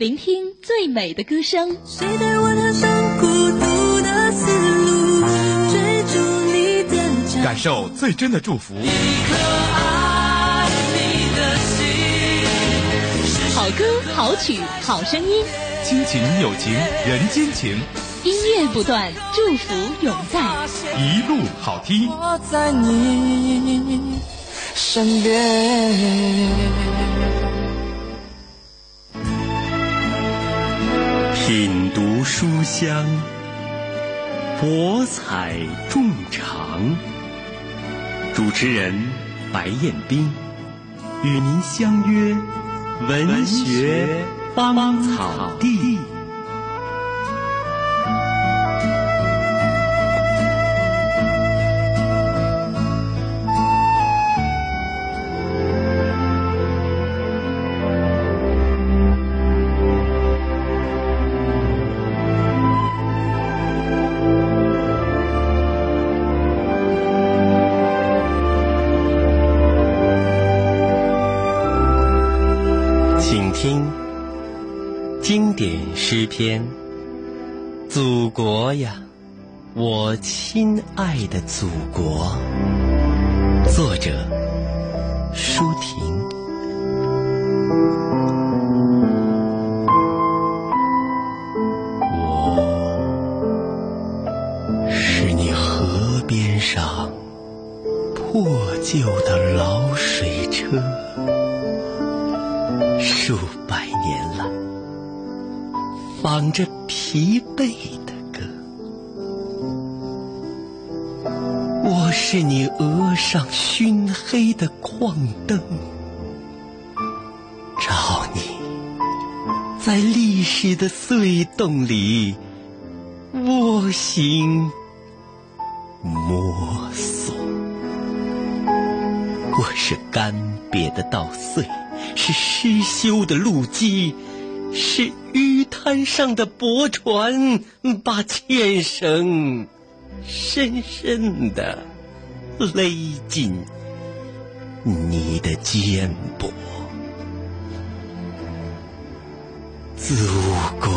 聆听最美的歌声。谁带我踏上孤独的丝路，追逐你的脚感受最真的祝福。一颗爱你的心，好歌好曲好声音，亲情友情人间情，音乐不断，祝福永在。一路好听。我在你身边。品读书香，博采众长。主持人白彦斌与您相约文学芳草地。诗篇《祖国呀，我亲爱的祖国》，作者舒婷。我是你河边上破旧的老水车。数百年了，放着疲惫的歌。我是你额上熏黑的矿灯，照你在历史的隧洞里蜗行摸索。我是干瘪的稻穗。是失修的路基，是淤滩上的驳船，把纤绳深深的勒进你的肩膊。祖国。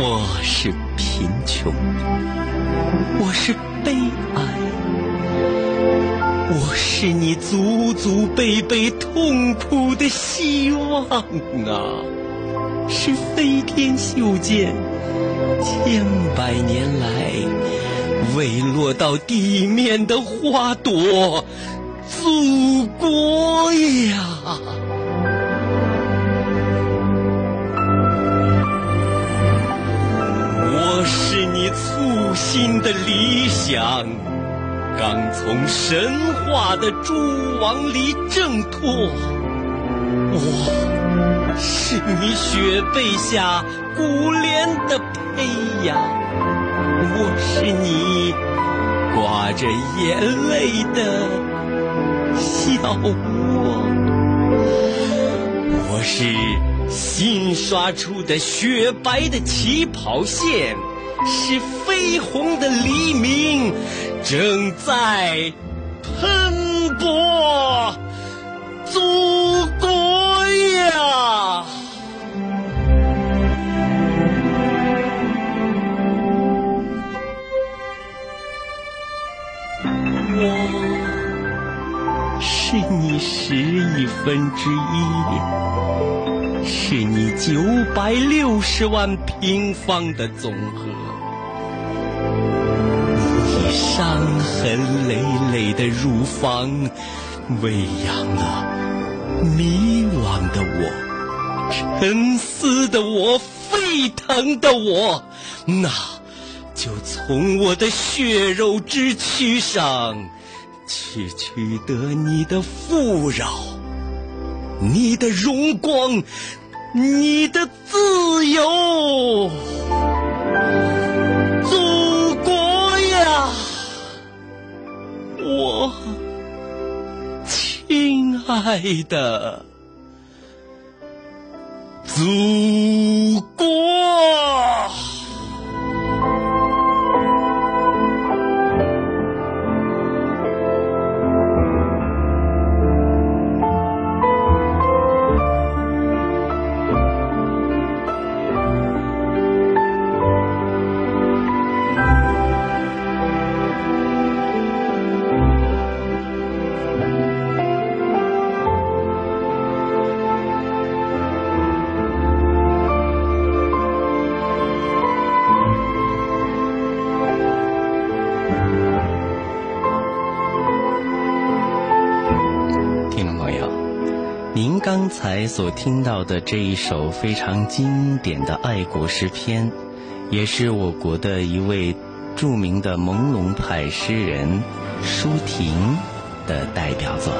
我是贫穷，我是悲哀，我是你祖祖辈辈痛苦的希望啊！是飞天袖箭，千百年来未落到地面的花朵，祖国呀！我是你新的理想，刚从神话的蛛网里挣脱。我是你雪被下古莲的胚芽，我是你挂着眼泪的小窝，我是。新刷出的雪白的起跑线，是绯红的黎明正在喷薄，祖国呀！我是你十亿分之一。是你九百六十万平方的总和，伤痕累累的乳房喂养了迷惘的我、沉思的我、沸腾的我，那就从我的血肉之躯上去取得你的富饶。你的荣光，你的自由，我亲爱的祖国。才所听到的这一首非常经典的爱国诗篇，也是我国的一位著名的朦胧派诗人舒婷的代表作。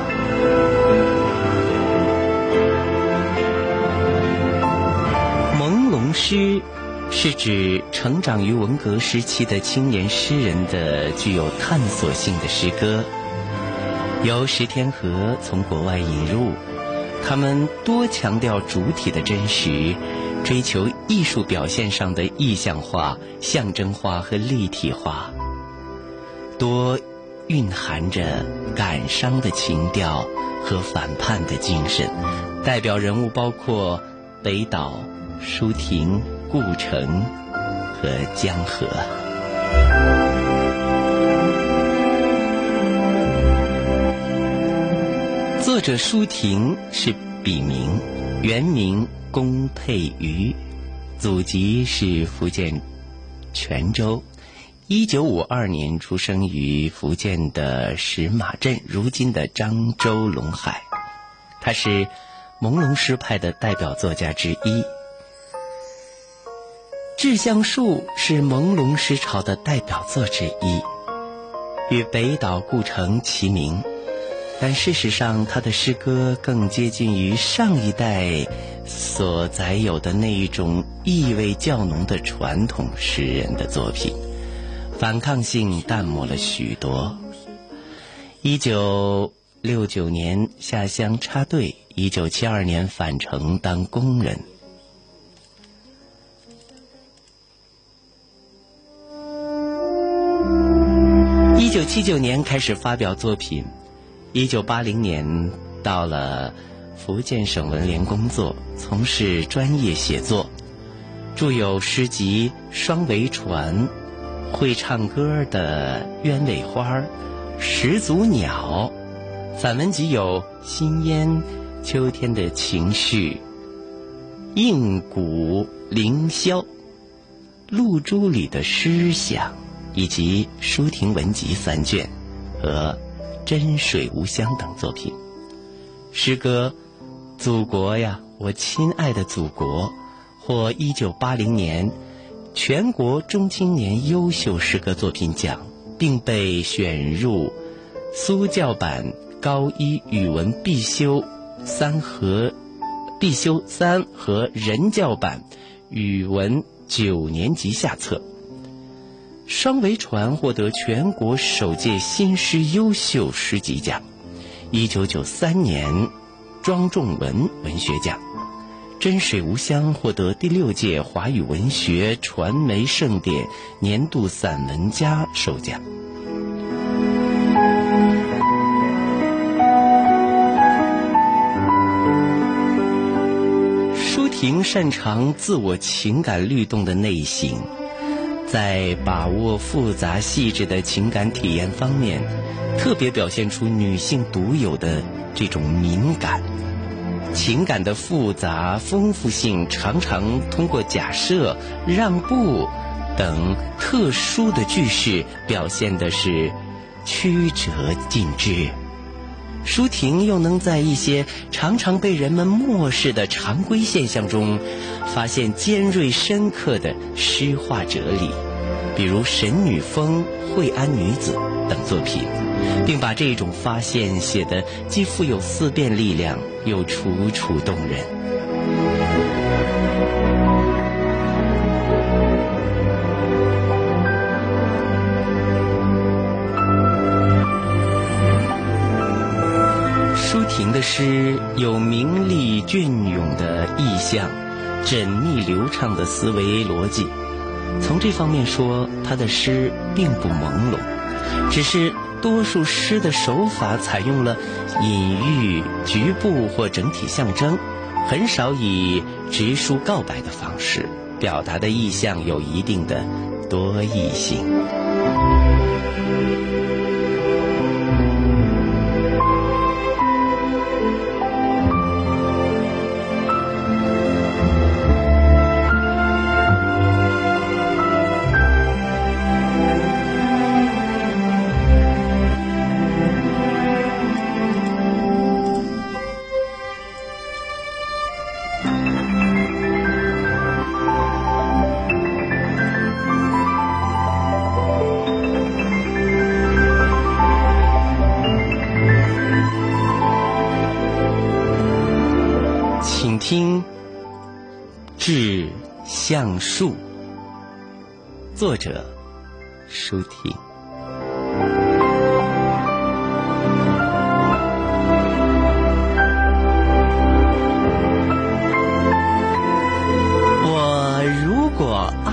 朦胧诗是指成长于文革时期的青年诗人的具有探索性的诗歌，由石天和从国外引入。他们多强调主体的真实，追求艺术表现上的意象化、象征化和立体化，多蕴含着感伤的情调和反叛的精神。代表人物包括北岛、舒婷、顾城和江河。作者舒婷是笔名，原名龚佩瑜，祖籍是福建泉州，一九五二年出生于福建的石马镇，如今的漳州龙海。他是朦胧诗派的代表作家之一，《致橡树》是朦胧诗潮的代表作之一，与北岛、顾城齐名。但事实上，他的诗歌更接近于上一代所载有的那一种意味较浓的传统诗人的作品，反抗性淡漠了许多。一九六九年下乡插队，一九七二年返城当工人。一九七九年开始发表作品。一九八零年到了福建省文联工作，从事专业写作，著有诗集《双桅船》，会唱歌的鸢尾花、始祖鸟，散文集有《新烟》《秋天的情绪》《硬骨凌霄》《露珠里的诗想》，以及《舒婷文集》三卷和。真水无香等作品，诗歌《祖国呀，我亲爱的祖国》获一九八零年全国中青年优秀诗歌作品奖，并被选入苏教版高一语文必修三和必修三和人教版语文九年级下册。双桅船获得全国首届新诗优秀诗集奖，一九九三年庄仲文文学奖，真水无香获得第六届华语文学传媒盛典年度散文家首奖。舒婷擅长自我情感律动的内省。在把握复杂细致的情感体验方面，特别表现出女性独有的这种敏感。情感的复杂丰富性常常通过假设、让步等特殊的句式表现的是曲折尽致。舒婷又能在一些常常被人们漠视的常规现象中，发现尖锐深刻的诗画哲理，比如《神女峰》《惠安女子》等作品，并把这种发现写得既富有思辨力量，又楚楚动人。舒婷的诗有明丽隽永的意象，缜密流畅的思维逻辑。从这方面说，他的诗并不朦胧，只是多数诗的手法采用了隐喻、局部或整体象征，很少以直抒告白的方式表达的意象有一定的多义性。橡树。作者：舒婷。我如果爱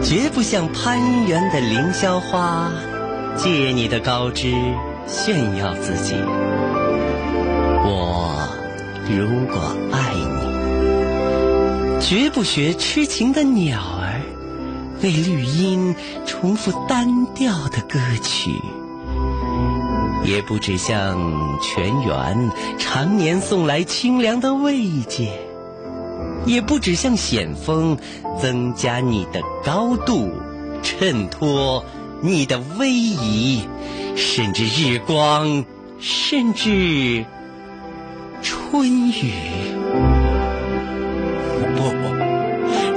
你，绝不像攀援的凌霄花，借你的高枝炫耀自己。我如果爱你，绝不学痴情的鸟儿，为绿荫重复单调的歌曲，也不止向泉源常年送来清凉的慰藉，也不止向险峰增加你的高度，衬托你的威仪，甚至日光，甚至。春雨，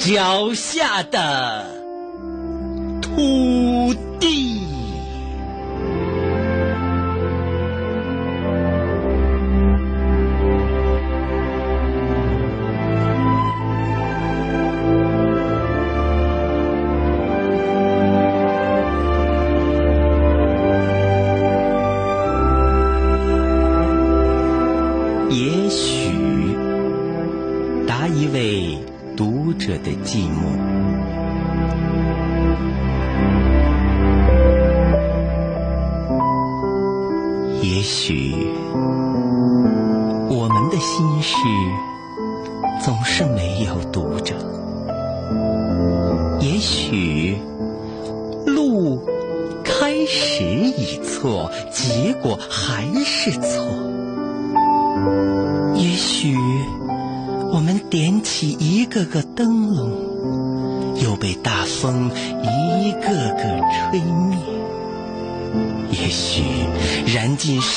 脚下的土的寂寞，也许我们的心事总是没有读者，也许路开始已错，结果还是错，也许。我们点起一个个灯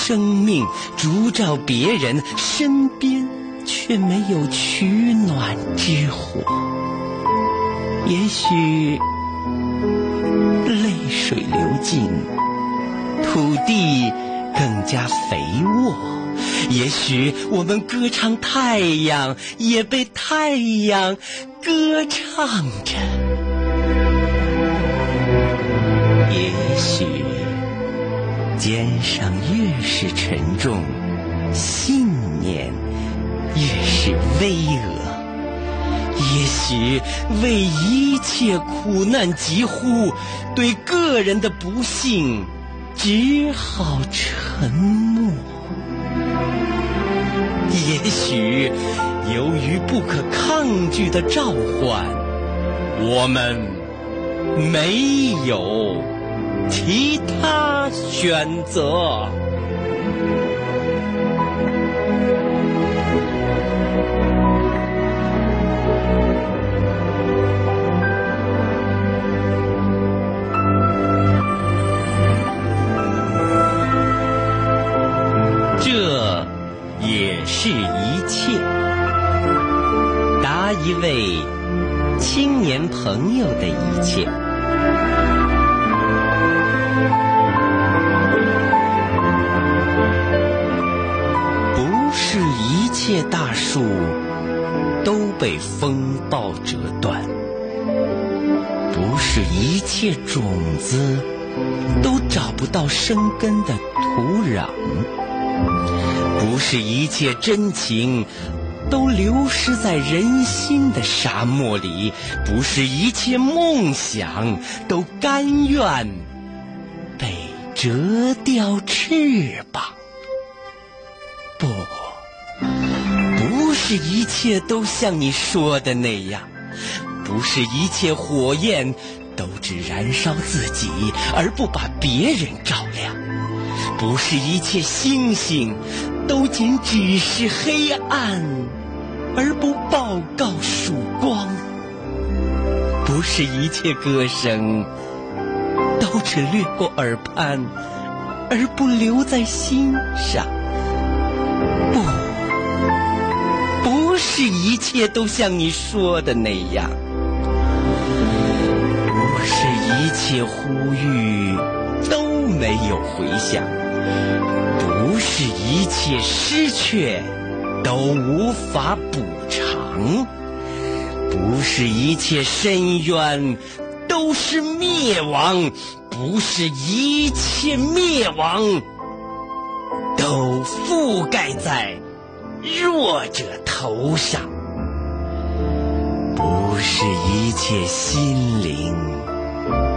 生命，烛照别人，身边却没有取暖之火。也许泪水流尽，土地更加肥沃。也许我们歌唱太阳，也被太阳歌唱着。也许肩上越是沉重，信念越是巍峨。也许为一切苦难疾呼，对个人的不幸只好沉默。也许，由于不可抗拒的召唤，我们没有其他选择。这也是一切。答一位青年朋友的一切。树都被风暴折断，不是一切种子都找不到生根的土壤，不是一切真情都流失在人心的沙漠里，不是一切梦想都甘愿被折掉翅膀。不，是一切都像你说的那样，不是一切火焰都只燃烧自己而不把别人照亮，不是一切星星都仅只是黑暗而不报告曙光，不是一切歌声都只掠过耳畔而不留在心上。是一切都像你说的那样，不是一切呼吁都没有回响，不是一切失去都无法补偿，不是一切深渊都是灭亡，不是一切灭亡。都覆盖在弱者头上，不是一切心灵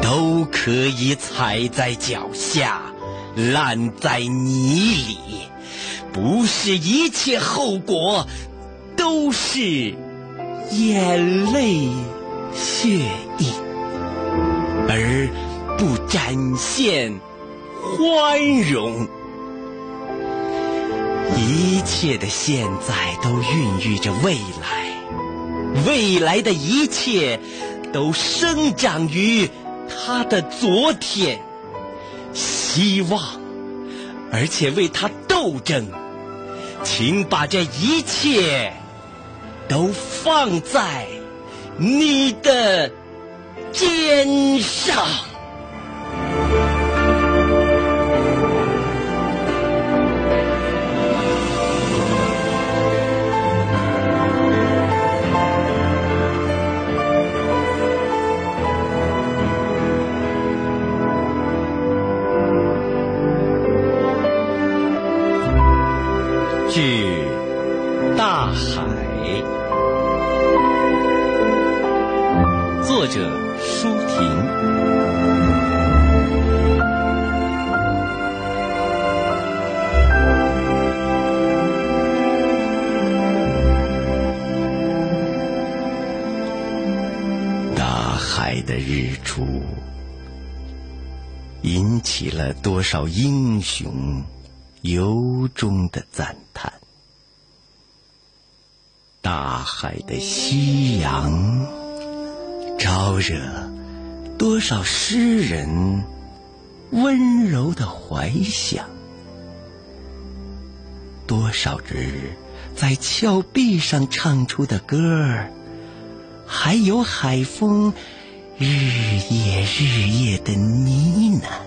都可以踩在脚下，烂在泥里，不是一切后果都是眼泪血液，而不展现欢容。一切的现在都孕育着未来，未来的一切都生长于他的昨天，希望，而且为他斗争。请把这一切都放在你的肩上。多少英雄由衷的赞叹。大海的夕阳，招惹多少诗人温柔的怀想。多少只在峭壁上唱出的歌儿，还有海风日夜日夜的呢喃。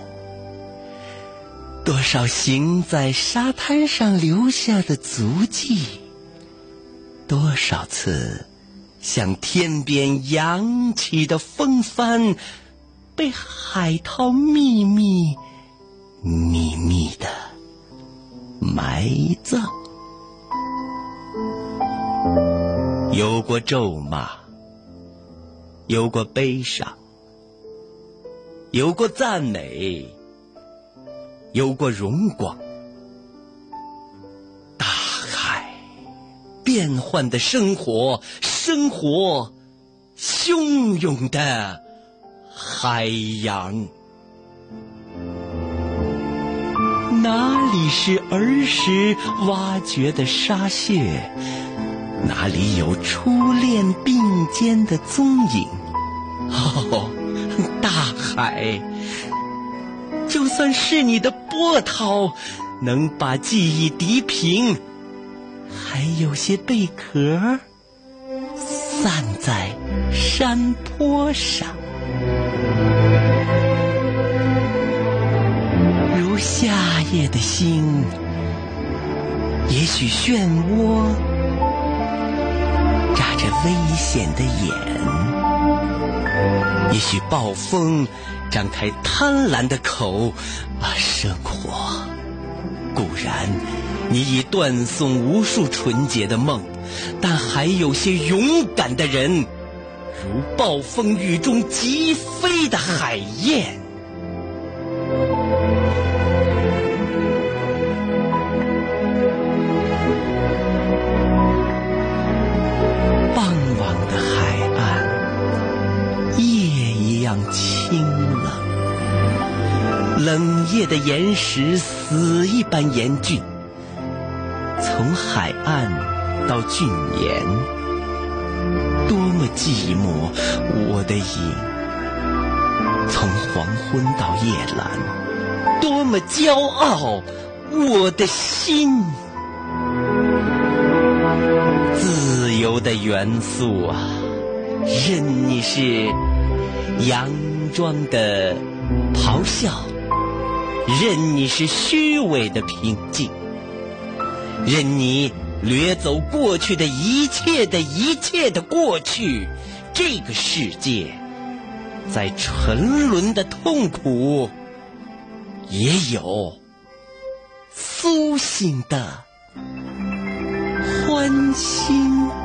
多少行在沙滩上留下的足迹，多少次向天边扬起的风帆，被海涛秘密、秘密的埋葬。有过咒骂，有过悲伤，有过赞美。有过荣光，大海，变幻的生活，生活，汹涌的海洋。哪里是儿时挖掘的沙屑？哪里有初恋并肩的踪影？哦，大海。就算是你的波涛，能把记忆涤平，还有些贝壳散在山坡上，如夏夜的星，也许漩涡眨着危险的眼，也许暴风张开贪婪的口，把，生活固然。你已断送无数纯洁的梦，但还有些勇敢的人，如暴风雨中疾飞的海燕。时死一般严峻。从海岸到峻岩，多么寂寞！我的影，从黄昏到夜阑，多么骄傲！我的心，自由的元素啊，任你是佯装的咆哮，任你是虚伪的平静。任你掠走过去的一切的一切的过去，这个世界在沉沦的痛苦，也有苏醒的欢欣。